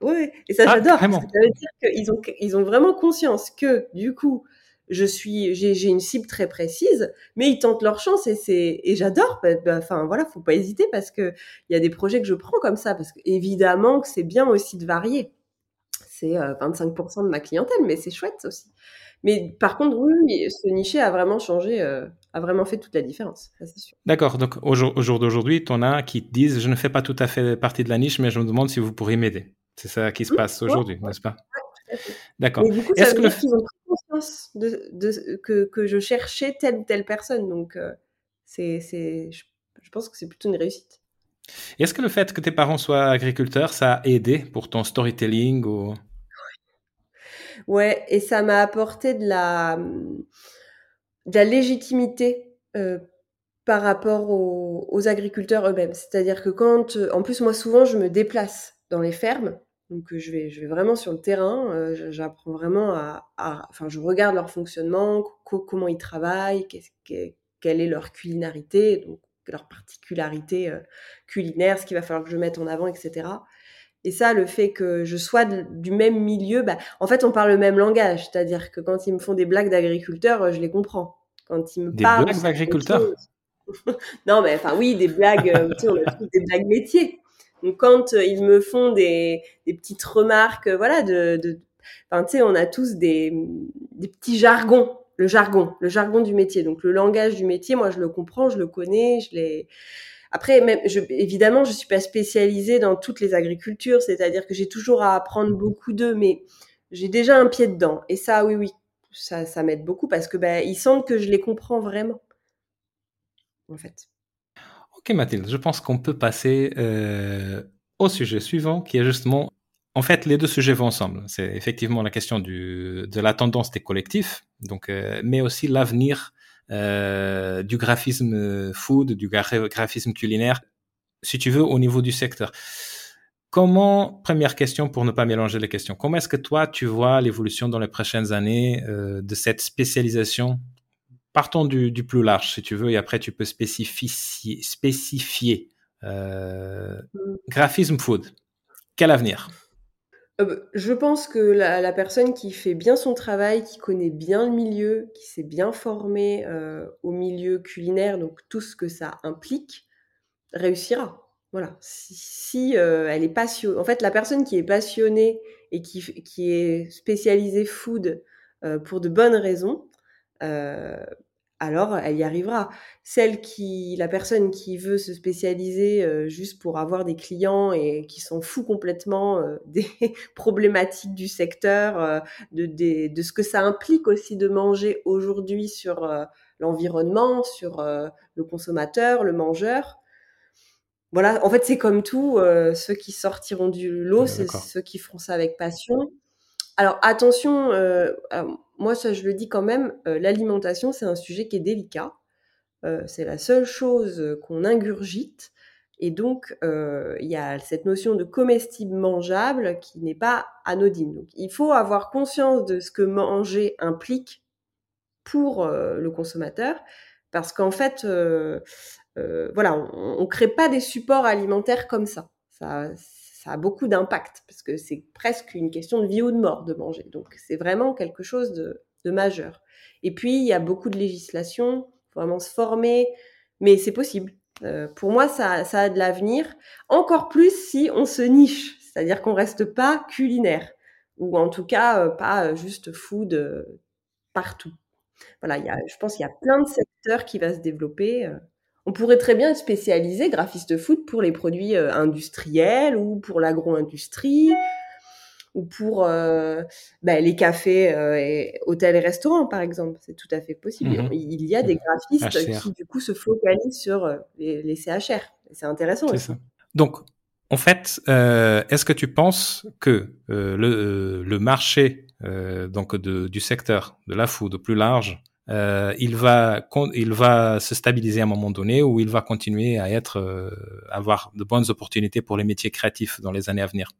Oui, et ça, ah, j'adore. ça veut dire qu'ils ont, ils ont vraiment conscience que, du coup, je suis, j'ai, une cible très précise, mais ils tentent leur chance et c'est, et j'adore. Bah, bah, enfin, voilà, faut pas hésiter parce que il y a des projets que je prends comme ça, parce que évidemment que c'est bien aussi de varier. C'est 25% euh, de ma clientèle, mais c'est chouette aussi. Mais par contre, oui, ce niché a vraiment changé, euh, a vraiment fait toute la différence. D'accord. Donc, au jour, d'aujourd'hui, tu en as qui te disent Je ne fais pas tout à fait partie de la niche, mais je me demande si vous pourriez m'aider. C'est ça qui se passe aujourd'hui, n'est-ce pas? D'accord. Est-ce que qu'ils ont conscience de, que, que, je cherchais telle ou telle personne. Donc, euh, c'est, je, je pense que c'est plutôt une réussite. Est-ce que le fait que tes parents soient agriculteurs, ça a aidé pour ton storytelling ou... Ouais, et ça m'a apporté de la, la légitimité euh, par rapport aux, agriculteurs eux-mêmes. C'est-à-dire que quand, euh, en plus moi souvent je me déplace dans les fermes, donc euh, je vais vraiment sur le terrain, j'apprends vraiment à, enfin je regarde leur fonctionnement, comment ils travaillent, quelle est leur culinarité, donc leur particularité culinaire, ce qu'il va falloir que je mette en avant, etc. Et ça, le fait que je sois du même milieu, bah, en fait, on parle le même langage. C'est-à-dire que quand ils me font des blagues d'agriculteurs, je les comprends. Quand ils me des blagues d'agriculteurs [laughs] Non, mais enfin, oui, des blagues, euh, tu sais, on a tous des blagues métiers. Donc, quand euh, ils me font des, des petites remarques, euh, voilà, de, de enfin, tu sais, on a tous des, des petits jargons. Le jargon, le jargon du métier. Donc, le langage du métier, moi, je le comprends, je le connais, je l'ai après, même, je, évidemment, je suis pas spécialisée dans toutes les agricultures, c'est-à-dire que j'ai toujours à apprendre beaucoup d'eux, mais j'ai déjà un pied dedans. Et ça, oui, oui, ça, m'aide beaucoup parce que ben, ils sentent que je les comprends vraiment, en fait. Ok Mathilde, je pense qu'on peut passer euh, au sujet suivant qui est justement, en fait les deux sujets vont ensemble. C'est effectivement la question de la tendance des collectifs, donc, euh, mais aussi l'avenir du graphisme food, du graphisme culinaire, si tu veux, au niveau du secteur. Comment, première question pour ne pas mélanger les questions, comment est-ce que toi tu vois l'évolution dans les prochaines années euh, de cette spécialisation? Partons du, du, plus large si tu veux, et après tu peux spécifier. spécifier euh, mm. graphisme food, quel avenir? Euh, bah, je pense que la, personne qui fait bien son travail, qui connaît bien le milieu, qui s'est bien formée euh, au milieu culinaire, donc tout ce que ça implique, réussira. Voilà. Si, euh, elle est passionnée, en fait, la personne qui est passionnée et qui, qui est spécialisée food pour de bonnes raisons, alors elle y arrivera. Celle qui, la personne qui veut se spécialiser juste pour avoir des clients et qui s'en fout complètement [laughs] des problématiques du secteur, de, de, ce que ça implique aussi de manger aujourd'hui sur l'environnement, sur le consommateur, le mangeur, voilà, en fait, c'est comme tout, euh, ceux qui sortiront du lot, c'est ceux qui feront ça avec passion. Alors attention, euh, moi ça je le dis quand même, euh, l'alimentation c'est un sujet qui est délicat. c'est la seule chose qu'on ingurgite. Et donc, il y a cette notion de comestible mangeable qui n'est pas anodine. Donc, il faut avoir conscience de ce que manger implique pour le consommateur, parce qu'en fait, euh, voilà, on, ne crée pas des supports alimentaires comme. Ça, ça a beaucoup d'impact parce que c'est presque une question de vie ou de mort de manger. Donc c'est vraiment quelque chose de, majeur. Et puis il y a beaucoup de législation, faut vraiment se former, mais c'est possible. Euh, pour moi, ça, a de l'avenir. Encore plus si on se niche, c'est-à-dire qu'on reste pas culinaire ou en tout cas euh, pas juste food partout. Voilà, il y a, je pense qu'il y a plein de secteurs qui va se développer. On pourrait très bien être spécialisé graphiste food pour les produits euh, industriels ou pour l'agro-industrie ou pour euh, bah, les cafés, euh, et hôtels et restaurants, par exemple. C'est tout à fait possible. Mmh Il y a des graphistes qui, du coup, se focalisent sur les, CHR. C'est intéressant aussi. Donc, en fait, est-ce que tu penses que le, le, marché donc du secteur de la food plus large euh, il va il va se stabiliser à un moment donné ou il va continuer à être euh, avoir de bonnes opportunités pour les métiers créatifs dans les années à venir.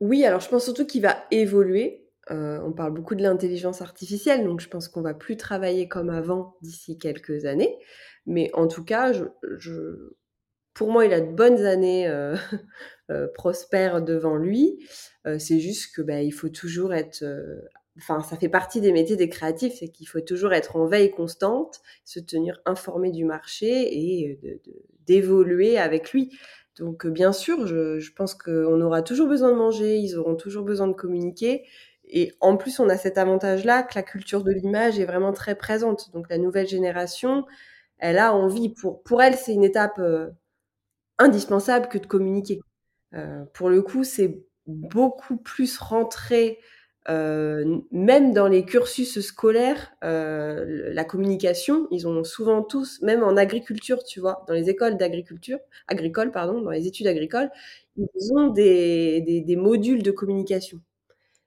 Oui, alors je pense surtout qu'il va évoluer. Euh, on parle beaucoup de l'intelligence artificielle, donc je pense qu'on va plus travailler comme avant d'ici quelques années. Mais en tout cas, pour moi, il a de bonnes années [laughs] prospères devant lui. c'est juste que bah, il faut toujours être enfin, ça fait partie des métiers des créatifs, c'est qu'il faut toujours être en veille constante, se tenir informé du marché et euh, d'évoluer avec lui. Donc, euh, bien sûr, je, pense qu'on aura toujours besoin de manger, ils auront toujours besoin de communiquer. Et en plus, on a cet avantage-là que la culture de l'image est vraiment très présente. Donc, la nouvelle génération, elle a envie, pour, pour elle, c'est une étape euh, indispensable que de communiquer. Pour le coup, c'est beaucoup plus rentré euh, même dans les cursus scolaires, euh, la communication, ils ont souvent tous, même en agriculture, tu vois, dans les écoles d'agriculture, agricole, pardon, dans les études agricoles, ils ont des, des, modules de communication.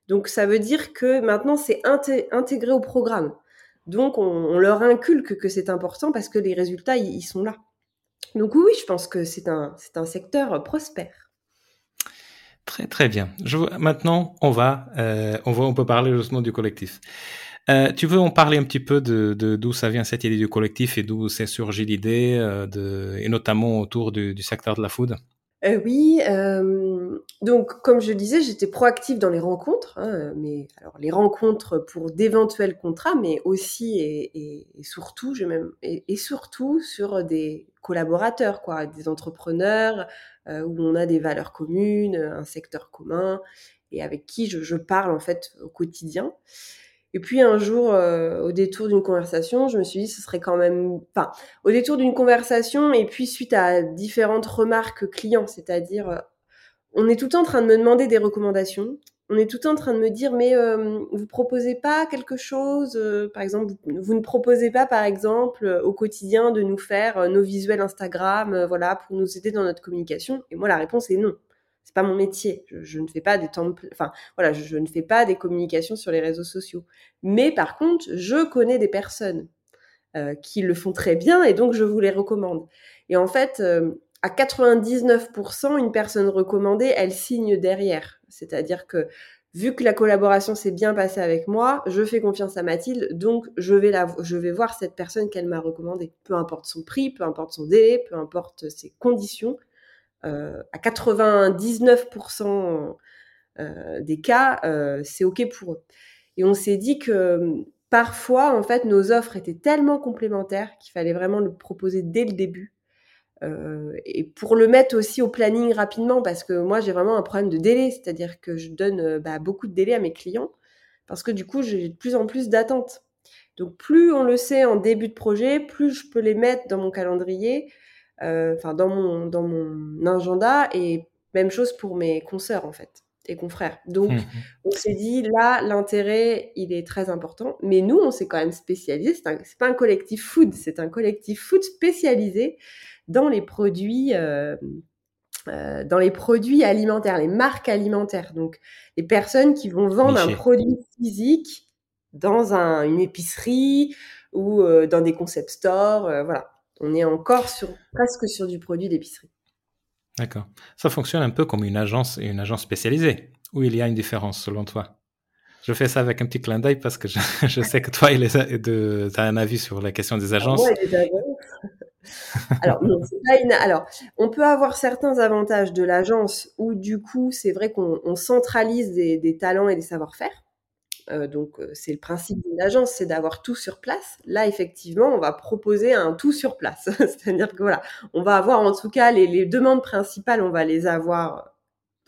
Donc ça veut dire que maintenant c'est intégré au programme. Donc on, leur inculque que c'est important parce que les résultats ils, sont là. Donc oui, je pense que c'est un, c'est un secteur prospère. Très très bien. Maintenant, on va, euh, on va, on peut parler justement du collectif. Euh, tu veux en parler un petit peu de d'où ça vient cette idée du collectif et d'où s'est surgi l'idée, euh, de, et notamment autour du, secteur de la food? Oui, donc comme je disais, j'étais proactive dans les rencontres, hein, mais alors les rencontres pour d'éventuels contrats, mais aussi et, surtout, je même et, surtout sur des collaborateurs, quoi, des entrepreneurs, où on a des valeurs communes, un secteur commun, et avec qui je, parle en fait au quotidien. Et puis un jour, euh, au détour d'une conversation, je me suis dit ce serait quand même, enfin, au détour d'une conversation et puis suite à différentes remarques clients, c'est-à-dire, euh, on est tout le temps en train de me demander des recommandations on est tout le temps en train de me dire, mais euh, vous proposez pas quelque chose, euh, par exemple, vous, ne proposez pas, par exemple, euh, au quotidien de nous faire nos visuels Instagram, voilà, pour nous aider dans notre communication. Et moi, la réponse est non. C'est pas mon métier. Je, ne fais pas des templates, enfin, voilà, je, ne fais pas des communications sur les réseaux sociaux. Mais par contre, je connais des personnes qui le font très bien et donc je vous les recommande. Et en fait, à 99%, une personne recommandée, elle signe derrière. C'est-à-dire que vu que la collaboration s'est bien passée avec moi, je fais confiance à Mathilde, donc je vais, la, je vais voir cette personne qu'elle m'a recommandée. Peu importe son prix, peu importe son délai, peu importe ses conditions. Euh, à 99% euh, des cas, euh, c'est OK pour eux. Et on s'est dit que parfois, en fait, nos offres étaient tellement complémentaires qu'il fallait vraiment le proposer dès le début euh, et pour le mettre aussi au planning rapidement, parce que moi j'ai vraiment un problème de délai, c'est-à-dire que je donne euh, bah, beaucoup de délai à mes clients, parce que du coup j'ai de plus en plus d'attentes. Donc plus on le sait en début de projet, plus je peux les mettre dans mon calendrier, euh, enfin dans mon dans mon agenda, et même chose pour mes consoeurs en fait et confrères. Donc mmh on s'est dit là l'intérêt il est très important, mais nous on s'est quand même spécialisé. C'est pas un collectif food, c'est un collectif food spécialisé dans les produits, euh, euh, dans les produits alimentaires, les marques alimentaires. Donc, les personnes qui vont vendre un produit physique dans une épicerie ou euh, dans des concept stores. voilà, on est encore sur presque sur du produit d'épicerie. D'accord. Ça fonctionne un peu comme une agence une agence spécialisée, où il y a une différence selon toi? Je fais ça avec un petit clin d'œil parce que je, [laughs] sais que toi, tu as un avis sur la question des agences. Alors, on peut avoir certains avantages de l'agence où, du coup, c'est vrai qu'on centralise des, talents et des savoir-faire. Euh, donc, euh, c'est le principe d'une agence, c'est d'avoir tout sur place. Là, effectivement, on va proposer un tout sur place. [laughs] C'est-à-dire que voilà, on va avoir en tout cas les, demandes principales, on va les avoir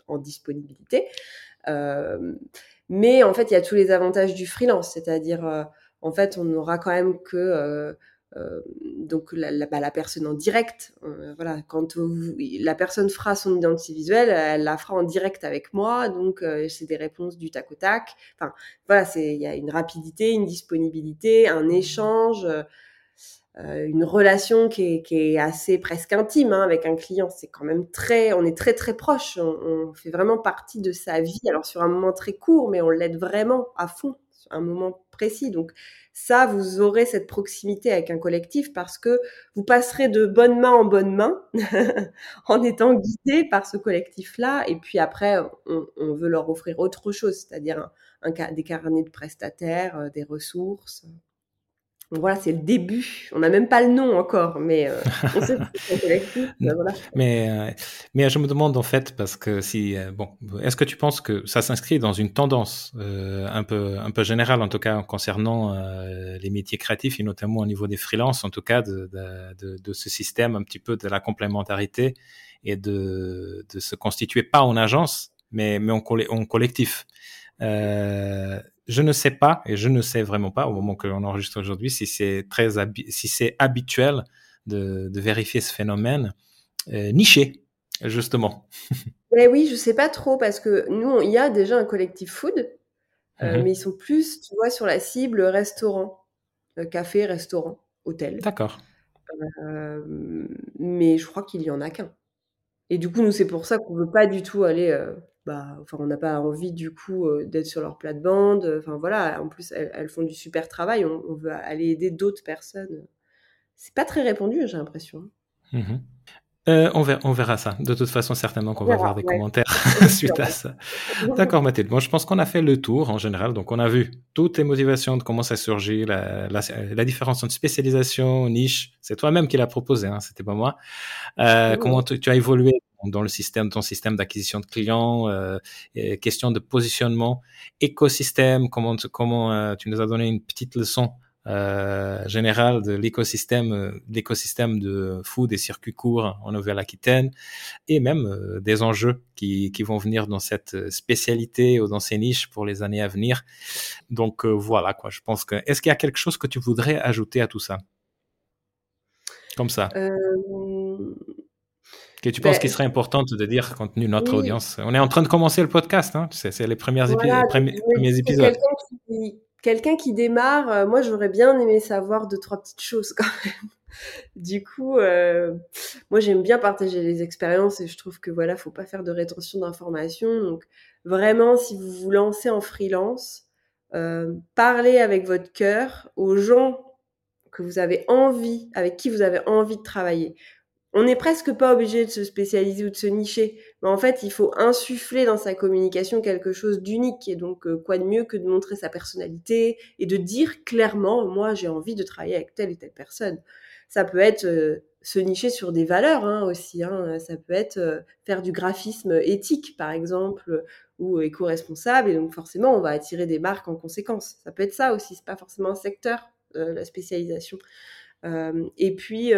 en disponibilité. Euh, mais en fait, il y a tous les avantages du freelance, c'est-à-dire, en fait, on n'aura quand même que donc la, la, bah, la, personne en direct, euh, voilà, quand la personne fera son identité visuelle, elle la fera en direct avec moi, donc euh, c'est des réponses du tac au tac. Enfin, voilà, c'est il y a une rapidité, une disponibilité, un échange, une relation qui est, assez presque intime hein, avec un client. C'est quand même très, on est très très proche. On, fait vraiment partie de sa vie. Alors sur un moment très court, mais on l'aide vraiment à fond, Donc ça, vous aurez cette proximité avec un collectif parce que vous passerez de bonne main en bonne main [laughs] en étant guidé par ce collectif-là. Et puis après, on, veut leur offrir autre chose, c'est-à-dire des carnets de prestataires, euh, des ressources. Donc voilà, c'est le début. On n'a même pas le nom encore, mais euh, [laughs] on sait. Ben mais, euh, mais je me demande en fait, parce que si, euh, bon, est-ce que tu penses que ça s'inscrit dans une tendance un, peu, un peu générale, en tout cas concernant les métiers créatifs et notamment au niveau des freelances, en tout cas de, de, de, ce système un petit peu de la complémentarité et de, de se constituer pas en agence, mais, mais en, en collectif? Euh, je ne sais pas, et je ne sais vraiment pas au moment que l'on enregistre aujourd'hui, si c'est très si c'est habituel de, vérifier ce phénomène euh, niché, justement. Mais [laughs] oui, je sais pas trop parce que nous, il y a déjà un collectif food, euh, mhm. mais ils sont plus, tu vois, sur la cible restaurant, euh, café, restaurant, hôtel. D'accord. mais je crois qu'il y en a qu'un. Et du coup, nous, c'est pour ça qu'on veut pas du tout aller bah, enfin, on n'a pas envie du coup euh, d'être sur leur plate-bande. Enfin voilà, en plus elles, font du super travail. On, veut aller aider d'autres personnes. C'est pas très répandu, j'ai l'impression. Mmh euh, on, verra, on, verra, ça. De toute façon, certainement qu'on va avoir des commentaires [laughs] [laughs] suite à ça. D'accord, Mathilde. Bon, je pense qu'on a fait le tour en général. Donc, on a vu toutes les motivations de comment ça surgit, la, la, différence entre spécialisation, niche. C'est toi-même qui l'as proposé, hein, c'était pas moi. Euh, comment tu as évolué dans le système, ton système d'acquisition de clients, euh, question de positionnement, écosystème, comment, comment euh, tu nous as donné une petite leçon euh, générale de l'écosystème, euh, l'écosystème de food et circuits courts en Nouvelle-Aquitaine, et même euh, des enjeux qui, qui vont venir dans cette spécialité ou dans ces niches pour les années à venir. Donc voilà quoi. Je pense que est-ce qu'il y a quelque chose que tu voudrais ajouter à tout ça, comme ça? que tu penses ben, qu'il serait important de dire compte tenu de notre audience? On est en train de commencer le podcast, hein, c'est les, premières les premiers, épisodes. Quelqu'un qui, démarre, euh, moi j'aurais bien aimé savoir deux, trois petites choses [laughs] quand même. Du coup, euh, moi j'aime bien partager les expériences et je trouve que voilà, faut pas faire de rétention d'informations. Donc vraiment, si vous vous lancez en freelance, euh, parlez avec votre cœur aux gens que vous avez envie, avec qui vous avez envie de travailler on n'est presque pas obligé de se spécialiser ou de se nicher. Mais en fait, il faut insuffler dans sa communication quelque chose d'unique. Et donc, euh, quoi de mieux que de montrer sa personnalité et de dire clairement, moi, j'ai envie de travailler avec telle et telle personne. Ça peut être euh, se nicher sur des valeurs hein, aussi. Hein. Ça peut être euh, faire du graphisme éthique, par exemple, ou éco-responsable. Et donc, forcément, on va attirer des marques en conséquence. Ça peut être ça aussi. C'est pas forcément un secteur, la spécialisation. et puis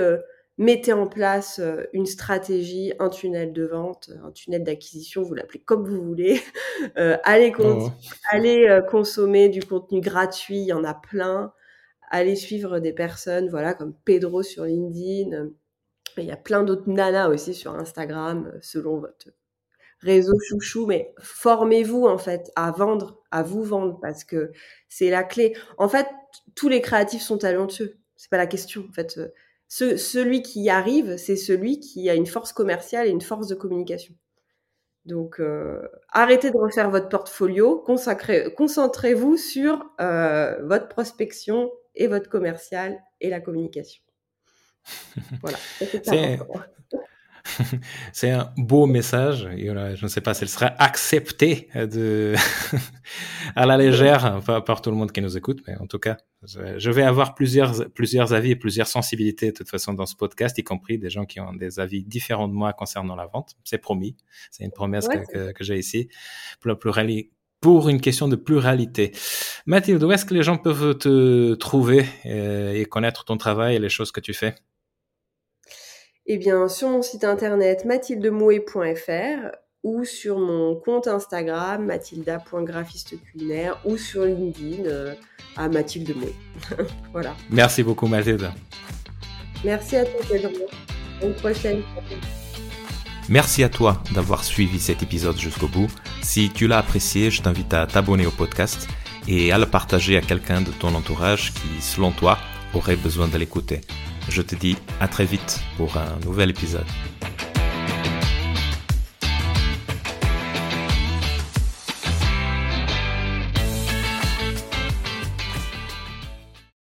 mettez en place euh, une stratégie, un tunnel de vente, un tunnel d'acquisition, vous l'appelez comme vous voulez. [laughs] Euh, allez, oh. allez euh, consommer du contenu gratuit, il y en a plein. Allez suivre des personnes, voilà, comme Pedro sur LinkedIn. Il y a plein d'autres nanas aussi sur Instagram, selon votre réseau chouchou. Mais formez-vous en fait à vendre, à vous vendre, parce que c'est la clé. En fait, tous les créatifs sont talentueux. C'est pas la question. En fait, celui qui y arrive, c'est celui qui a une force commerciale et une force de communication. Donc, euh, arrêtez de refaire votre portfolio, concentrez-vous sur euh, votre prospection et votre commercial et la communication. [laughs] voilà. [laughs] c'est un beau message. je ne sais pas s'il sera accepté de [laughs] à la légère par, tout le monde qui nous écoute, mais en tout cas, je vais avoir plusieurs, plusieurs avis et plusieurs sensibilités de toute façon dans ce podcast, y compris des gens qui ont des avis différents de moi concernant la vente. C'est promis. C'est une promesse que, j'ai ici. Pour, pour une question de pluralité. Mathilde, où est-ce que les gens peuvent te trouver euh, et connaître ton travail et les choses que tu fais? Eh bien, sur mon site internet mathildemouet.fr ou sur mon compte Instagram mathilda.graphiste culinaire ou sur LinkedIn euh, à Mathilde Mouet. [laughs] voilà. Merci beaucoup Mathilde. Merci à toi Pedro. À une prochaine. Merci à toi d'avoir suivi cet épisode jusqu'au bout. Si tu l'as apprécié, je t'invite à t'abonner au podcast et à le partager à quelqu'un de ton entourage qui, selon toi, aurait besoin de l'écouter. Je te dis à très vite pour un nouvel épisode.